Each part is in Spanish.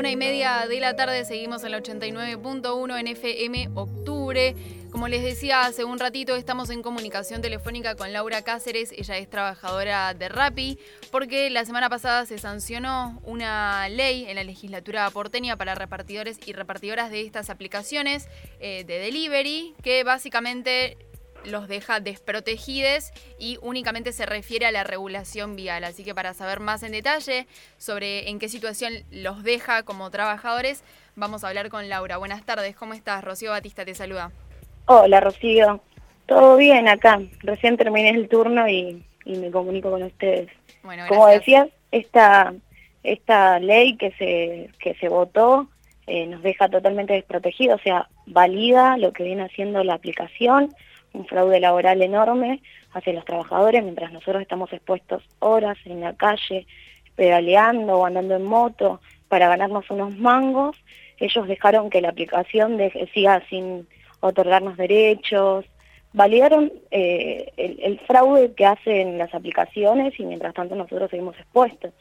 Una y media de la tarde seguimos en la 89.1 en FM Octubre. Como les decía hace un ratito, estamos en comunicación telefónica con Laura Cáceres. Ella es trabajadora de Rappi, porque la semana pasada se sancionó una ley en la legislatura porteña para repartidores y repartidoras de estas aplicaciones eh, de delivery, que básicamente los deja desprotegidos y únicamente se refiere a la regulación vial. Así que para saber más en detalle sobre en qué situación los deja como trabajadores, vamos a hablar con Laura. Buenas tardes, ¿cómo estás? Rocío Batista te saluda. Hola Rocío, todo bien acá. Recién terminé el turno y, me comunico con ustedes. Bueno, Como decías, esta, esta ley que se, que se votó eh, nos deja totalmente desprotegidos, o sea, valida lo que viene haciendo la aplicación, un fraude laboral enorme hacia los trabajadores, mientras nosotros estamos expuestos horas en la calle, pedaleando o andando en moto para ganarnos unos mangos, ellos dejaron que la aplicación siga sin otorgarnos derechos, validaron eh, el, fraude que hacen las aplicaciones y mientras tanto nosotros seguimos expuestos.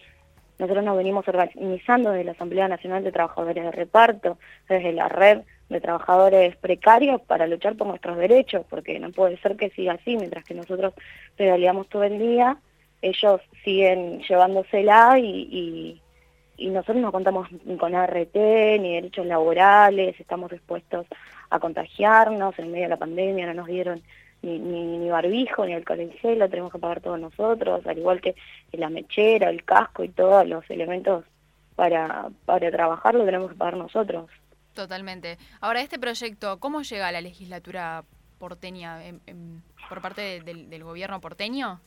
Nosotros nos venimos organizando desde la Asamblea Nacional de Trabajadores de Reparto, desde la red de trabajadores precarios para luchar por nuestros derechos, porque no puede ser que siga así, mientras que nosotros pedaleamos todo el día, ellos siguen llevándosela y, y, y nosotros no contamos con ART, ni derechos laborales, estamos dispuestos a contagiarnos, en medio de la pandemia no nos dieron ni, ni, ni barbijo, ni alcohol en gel, lo tenemos que pagar todos nosotros, al igual que la mechera, el casco y todos los elementos para, para trabajar lo tenemos que pagar nosotros. Totalmente. Ahora, este proyecto, ¿cómo llega a la legislatura porteña por parte del, gobierno porteño?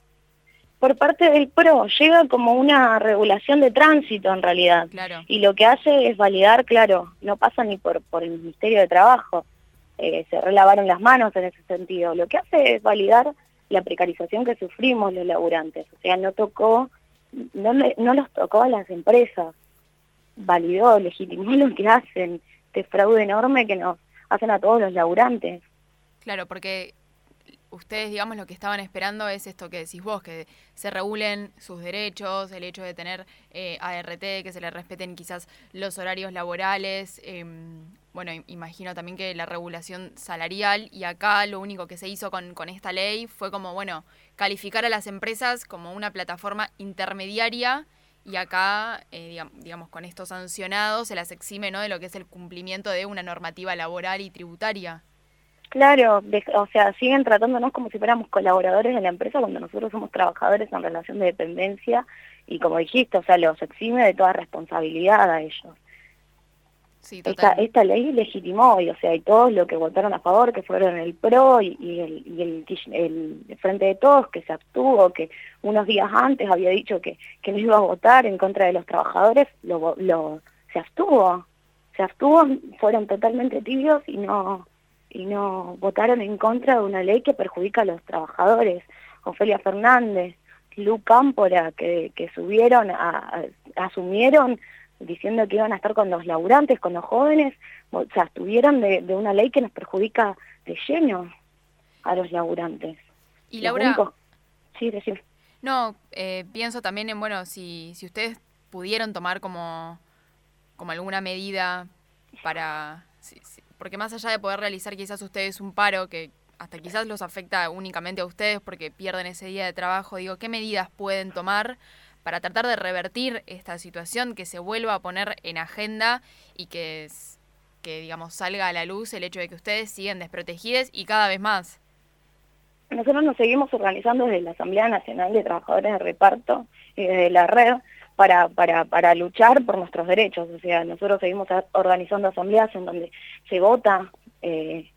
Por parte del PRO, llega como una regulación de tránsito en realidad. Claro. Y lo que hace es validar, claro, no pasa ni por, por el Ministerio de Trabajo, eh, se relavaron las manos en ese sentido. Lo que hace es validar la precarización que sufrimos los laburantes. O sea, no tocó, no, no los tocó a las empresas, validó, legitimó lo que hacen este fraude enorme que nos hacen a todos los laburantes. Claro, porque ustedes, digamos, lo que estaban esperando es esto que decís vos, que se regulen sus derechos, el hecho de tener eh, ART, que se le respeten quizás los horarios laborales. Em, bueno, imagino también que la regulación salarial y acá lo único que se hizo con, con esta ley fue como, bueno, calificar a las empresas como una plataforma intermediaria y acá, eh, digamos, con estos sancionados se las exime ¿no? de lo que es el cumplimiento de una normativa laboral y tributaria. Claro, o sea, siguen tratándonos como si fuéramos colaboradores de la empresa cuando nosotros somos trabajadores en relación de dependencia y como dijiste, o sea, los exime de toda responsabilidad a ellos esta, esta ley legitimó, y, o sea, y todos los que votaron a favor, que fueron el PRO y, el, y el, Frente de Todos, que se abstuvo, que unos días antes había dicho que, que no iba a votar en contra de los trabajadores, lo, lo, se abstuvo. Se abstuvo, fueron totalmente tibios y no, y no votaron en contra de una ley que perjudica a los trabajadores. Ofelia Fernández, Lu Cámpora, que, que subieron, a, asumieron diciendo que iban a estar con los laburantes, con los jóvenes, o sea, estuvieron de, una ley que nos perjudica de lleno a los laburantes. Y Laura... Sí, decir. No, eh, pienso también en, bueno, si, si ustedes pudieron tomar como, como alguna medida para... porque más allá de poder realizar quizás ustedes un paro que hasta quizás los afecta únicamente a ustedes porque pierden ese día de trabajo, digo, ¿qué medidas pueden tomar para tratar de revertir esta situación, que se vuelva a poner en agenda y que, que digamos, salga a la luz el hecho de que ustedes siguen desprotegidos y cada vez más. Nosotros nos seguimos organizando desde la Asamblea Nacional de Trabajadores de Reparto y desde la red para, para, para luchar por nuestros derechos. O sea, nosotros seguimos organizando asambleas en donde se vota eh,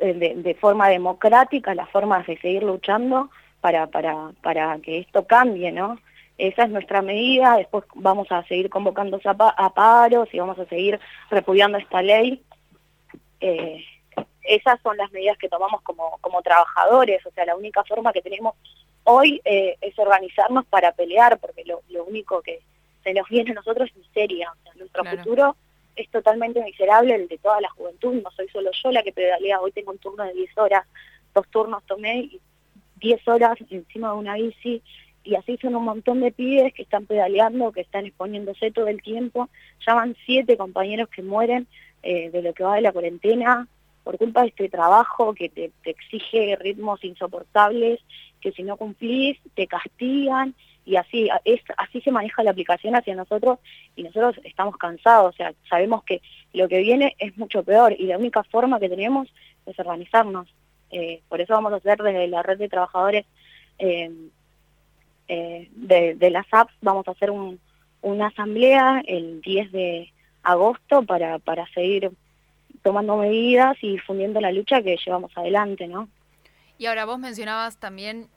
de, de, forma democrática las formas de seguir luchando para, para, para que esto cambie, ¿no? Esa es nuestra medida, después vamos a seguir convocando a, paros y vamos a seguir repudiando esta ley. Eh, esas son las medidas que tomamos como, como trabajadores, o sea, la única forma que tenemos hoy eh, es organizarnos para pelear, porque lo, único que se nos viene a nosotros es miseria, o sea, nuestro futuro es totalmente miserable, el de toda la juventud, no soy solo yo la que pedalea, hoy tengo un turno de 10 horas, dos turnos tomé y 10 horas encima de una bici y así son un montón de pibes que están pedaleando, que están exponiéndose todo el tiempo. Ya van siete compañeros que mueren eh, de lo que va de la cuarentena por culpa de este trabajo que te, exige ritmos insoportables, que si no cumplís te castigan y así es así se maneja la aplicación hacia nosotros y nosotros estamos cansados, o sea, sabemos que lo que viene es mucho peor y la única forma que tenemos es organizarnos. Eh, por eso vamos a hacer desde la red de trabajadores eh, eh, de, las apps, vamos a hacer una asamblea el 10 de agosto para, para seguir tomando medidas y difundiendo la lucha que llevamos adelante, ¿no? Y ahora vos mencionabas también,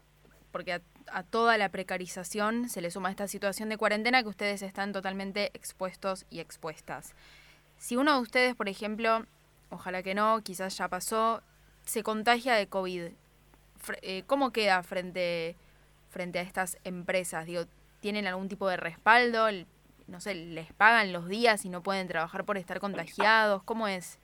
porque a, a, toda la precarización se le suma esta situación de cuarentena que ustedes están totalmente expuestos y expuestas. Si uno de ustedes, por ejemplo, ojalá que no, quizás ya pasó, se contagia de COVID, eh, ¿cómo queda frente, frente a estas empresas? Digo, ¿tienen algún tipo de respaldo? No sé, ¿les pagan los días y no pueden trabajar por estar contagiados? ¿Cómo es?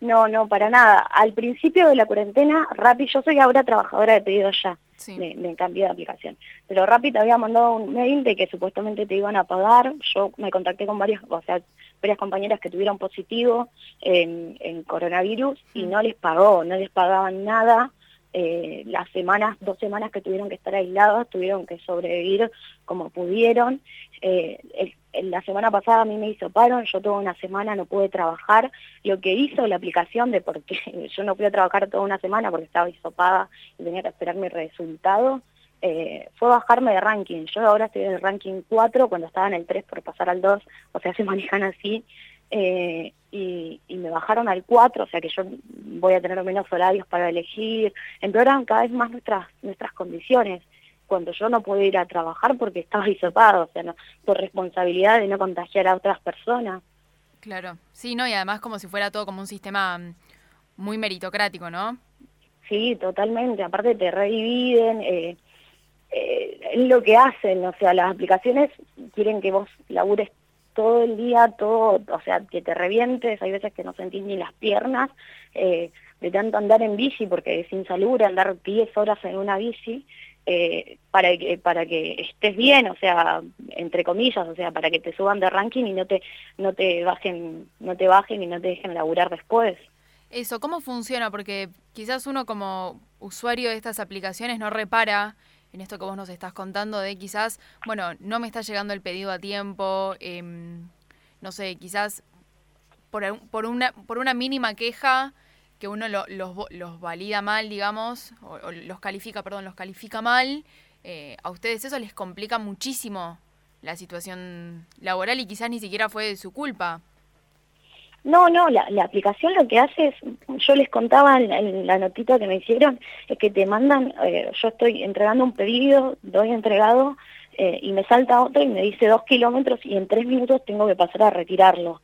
No, no, para nada. Al principio de la cuarentena, Rappi, yo soy ahora trabajadora de pedido ya, me, me, cambié de aplicación. Pero Rappi te había mandado un mail de que supuestamente te iban a pagar. Yo me contacté con varias, o sea, varias compañeras que tuvieron positivo en, en coronavirus y mm. no les pagó, no les pagaban nada. Eh, las semanas, dos semanas que tuvieron que estar aisladas, tuvieron que sobrevivir como pudieron. Eh, la semana pasada a mí me hizo paro, yo toda una semana no pude trabajar. Lo que hizo la aplicación de porque yo no pude trabajar toda una semana porque estaba hisopada y tenía que esperar mi resultado, eh, fue bajarme de ranking. Yo ahora estoy en el ranking 4 cuando estaba en el 3 por pasar al 2, o sea, se manejan así. Eh, y, me bajaron al 4, o sea que yo voy a tener menos horarios para elegir. Empeoran cada vez más nuestras, nuestras condiciones cuando yo no puedo ir a trabajar porque estaba hisopado, o sea, no, por responsabilidad de no contagiar a otras personas. Claro, sí, ¿no? Y además como si fuera todo como un sistema mm, muy meritocrático, ¿no? Sí, totalmente. Aparte te redividen, eh, eh, lo que hacen, o sea, las aplicaciones quieren que vos labures todo el día, todo, o sea, que te revientes, hay veces que no sentís ni las piernas, eh, de tanto andar en bici, porque es insalubre andar 10 horas en una bici, eh, para, que, para que estés bien, o sea, entre comillas, o sea, para que te suban de ranking y no te, no te bajen, no te bajen y no te dejen laburar después. Eso, ¿cómo funciona? Porque quizás uno como usuario de estas aplicaciones no repara en esto que vos nos estás contando de quizás, bueno, no me está llegando el pedido a tiempo, em, no sé, quizás por, por, una, por una mínima queja que uno los, los valida mal, digamos, o, los califica, perdón, los califica mal, eh, a ustedes eso les complica muchísimo la situación laboral y quizás ni siquiera fue de su culpa. No, no, la, aplicación lo que hace es, yo les contaba en, la notita que me hicieron, es que te mandan, eh, yo estoy entregando un pedido, doy entregado, eh, y me salta otro y me dice dos kilómetros y en tres minutos tengo que pasar a retirarlo.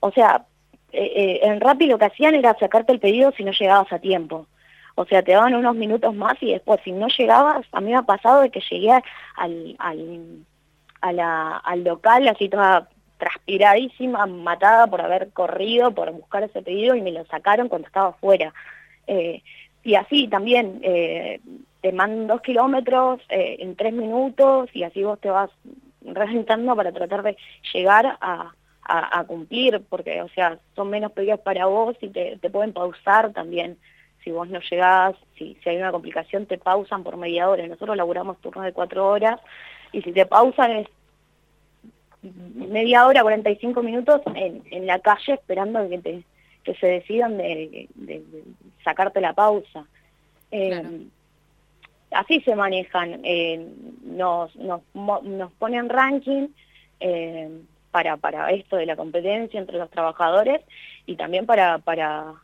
O sea, eh, en Rappi lo que hacían era sacarte el pedido si no llegabas a tiempo. O sea, te daban unos minutos más y después si no llegabas, a mí me ha pasado de que llegué al, al, al local así toda transpiradísima, matada por haber corrido, por buscar ese pedido y me lo sacaron cuando estaba afuera. Eh, y así también eh, te mandan dos kilómetros eh, en tres minutos y así vos te vas reventando para tratar de llegar a, cumplir, porque o sea, son menos pedidos para vos y te, te pueden pausar también. Si vos no llegás, si, si hay una complicación, te pausan por media hora. Nosotros laburamos turnos de cuatro horas y si te pausan es media hora, 45 minutos en, en la calle esperando que, te, que se decidan de, sacarte la pausa. Eh, así se manejan, eh, nos, nos, nos ponen ranking eh, para, para esto de la competencia entre los trabajadores y también para, para,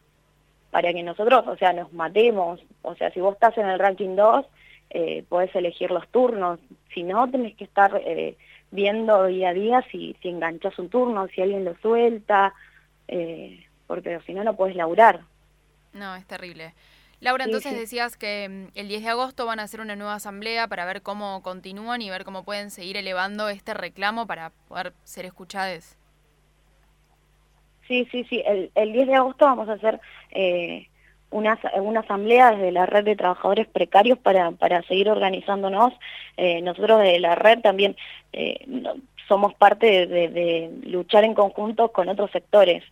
para que nosotros, o sea, nos matemos. O sea, si vos estás en el ranking 2, eh, podés elegir los turnos. Si no, tenés que estar eh, viendo día a día si, si enganchas un turno, si alguien lo suelta, eh, porque si no, no puedes laburar. No, es terrible. Laura, entonces decías que mm, el 10 de agosto van a hacer una nueva asamblea para ver cómo continúan y ver cómo pueden seguir elevando este reclamo para poder ser escuchados. Sí, sí, sí. El, el 10 de agosto vamos a hacer eh, una, una asamblea desde la red de trabajadores precarios para, para seguir organizándonos. Eh, nosotros de la red también eh, somos parte de, luchar en conjunto con otros sectores.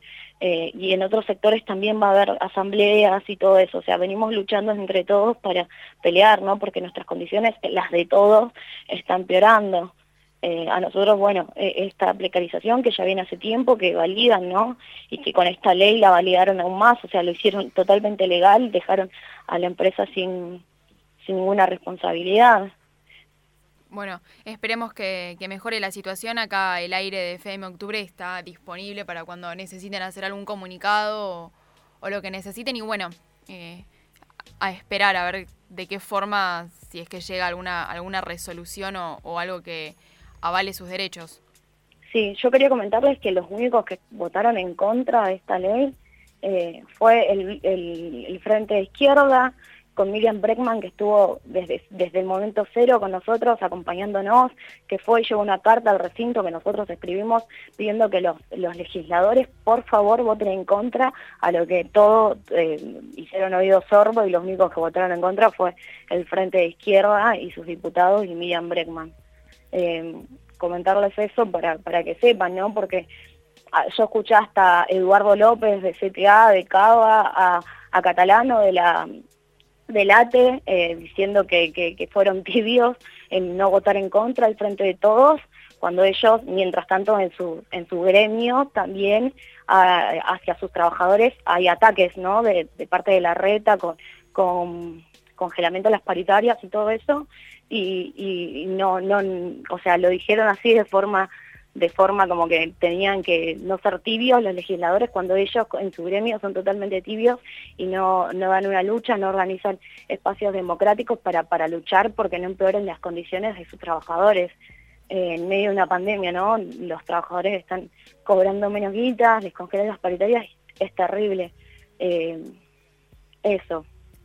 Eh, y en otros sectores también va a haber asambleas y todo eso, o sea, venimos luchando entre todos para pelear, ¿no? Porque nuestras condiciones, las de todos, están peorando. Eh, a nosotros, bueno, eh, esta precarización que ya viene hace tiempo, que validan, ¿no? Y que con esta ley la validaron aún más, o sea, lo hicieron totalmente legal, dejaron a la empresa sin, sin ninguna responsabilidad. Bueno, esperemos que, mejore la situación. Acá el aire de FM Octubre está disponible para cuando necesiten hacer algún comunicado o, lo que necesiten. Y bueno, eh, a esperar a ver de qué forma, si es que llega alguna, alguna resolución o algo que, avale sus derechos. Sí, yo quería comentarles que los únicos que votaron en contra de esta ley eh, fue el, Frente de Izquierda, con Miriam Breckman, que estuvo desde, desde el momento cero con nosotros, acompañándonos, que fue y llevó una carta al recinto que nosotros escribimos pidiendo que los, los legisladores, por favor, voten en contra, a lo que todos eh, hicieron oído sorbo y los únicos que votaron en contra fue el Frente de Izquierda y sus diputados y Miriam Breckman eh, comentarles eso para, para que sepan, ¿no? Porque ah, yo escuché hasta Eduardo López de CTA, de Cava, a, a Catalano de la del ATE, eh, diciendo que, que, fueron tibios en no votar en contra al frente de todos, cuando ellos, mientras tanto, en su, en su gremio también hacia sus trabajadores hay ataques, ¿no? De, de parte de la reta con congelamiento de las paritarias y todo eso, y, no, no, o sea, lo dijeron así de forma de forma como que tenían que no ser tibios los legisladores cuando ellos en su gremio son totalmente tibios y no, no dan una lucha, no organizan espacios democráticos para, para luchar porque no empeoren las condiciones de sus trabajadores. Eh, en medio de una pandemia, ¿no? Los trabajadores están cobrando menos guitas, les congelan las paritarias, es terrible. Eh, eso.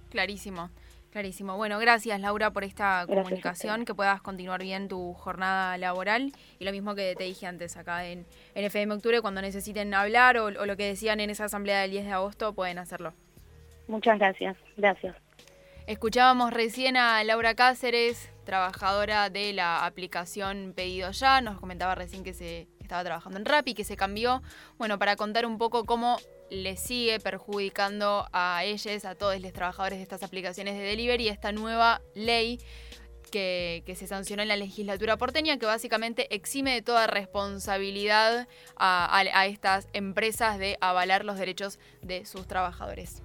Clarísimo. Clarísimo. Bueno, gracias Laura por esta comunicación, que puedas continuar bien tu jornada laboral y lo mismo que te dije antes acá en, FM Octubre, cuando necesiten hablar o, lo que decían en esa asamblea del 10 de agosto, pueden hacerlo. Muchas gracias, gracias. Escuchábamos recién a Laura Cáceres, trabajadora de la aplicación Pedido Ya, nos comentaba recién que se estaba trabajando en Rappi, que se cambió, bueno, para contar un poco cómo le sigue perjudicando a ellos, a todos los trabajadores de estas aplicaciones de delivery, esta nueva ley que, se sancionó en la legislatura porteña, que básicamente exime de toda responsabilidad a estas empresas de avalar los derechos de sus trabajadores.